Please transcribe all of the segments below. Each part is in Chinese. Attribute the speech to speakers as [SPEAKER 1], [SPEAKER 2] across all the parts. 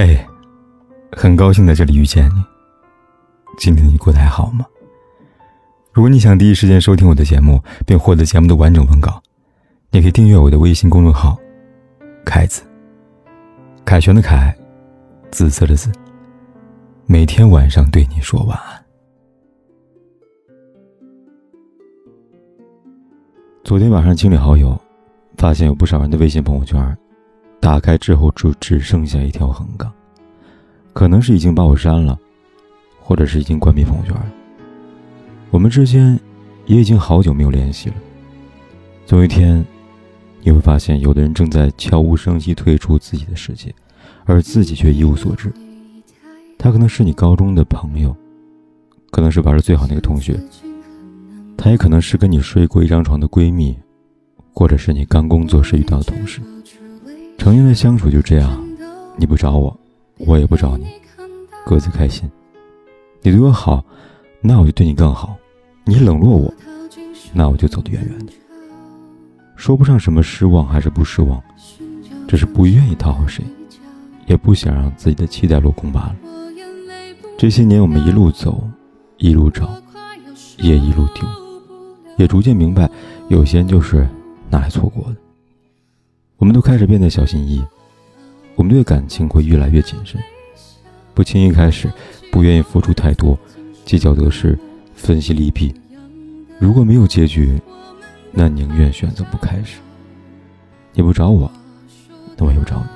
[SPEAKER 1] 嘿，很高兴在这里遇见你。今天你过得还好吗？如果你想第一时间收听我的节目，并获得节目的完整文稿，你可以订阅我的微信公众号“凯子”。凯旋的凯，紫色的紫。每天晚上对你说晚安。昨天晚上清理好友，发现有不少人的微信朋友圈。打开之后就只剩下一条横杠，可能是已经把我删了，或者是已经关闭朋友圈了。我们之间也已经好久没有联系了。总有一天，你会发现，有的人正在悄无声息退出自己的世界，而自己却一无所知。他可能是你高中的朋友，可能是玩的最好那个同学，他也可能是跟你睡过一张床的闺蜜，或者是你刚工作时遇到的同事。成年的相处就这样，你不找我，我也不找你，各自开心。你对我好，那我就对你更好；你冷落我，那我就走得远远的。说不上什么失望还是不失望，只是不愿意讨好谁，也不想让自己的期待落空罢了。这些年我们一路走，一路找，也一路丢，也逐渐明白，有些人就是拿来错过的。我们都开始变得小心翼翼，我们对感情会越来越谨慎，不轻易开始，不愿意付出太多，计较得失，分析利弊。如果没有结局，那宁愿选择不开始。你不找我，那我又找你。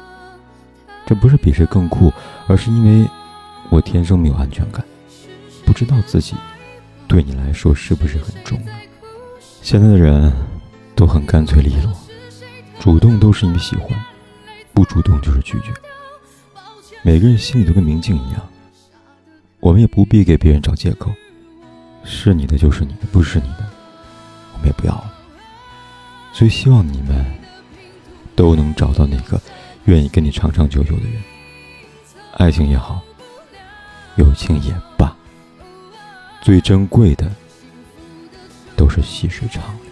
[SPEAKER 1] 这不是比谁更酷，而是因为我天生没有安全感，不知道自己对你来说是不是很重要。现在的人都很干脆利落。主动都是因为喜欢，不主动就是拒绝。每个人心里都跟明镜一样，我们也不必给别人找借口。是你的就是你的，不是你的，我们也不要了。所以希望你们都能找到那个愿意跟你长长久久的人。爱情也好，友情也罢，最珍贵的都是细水长流。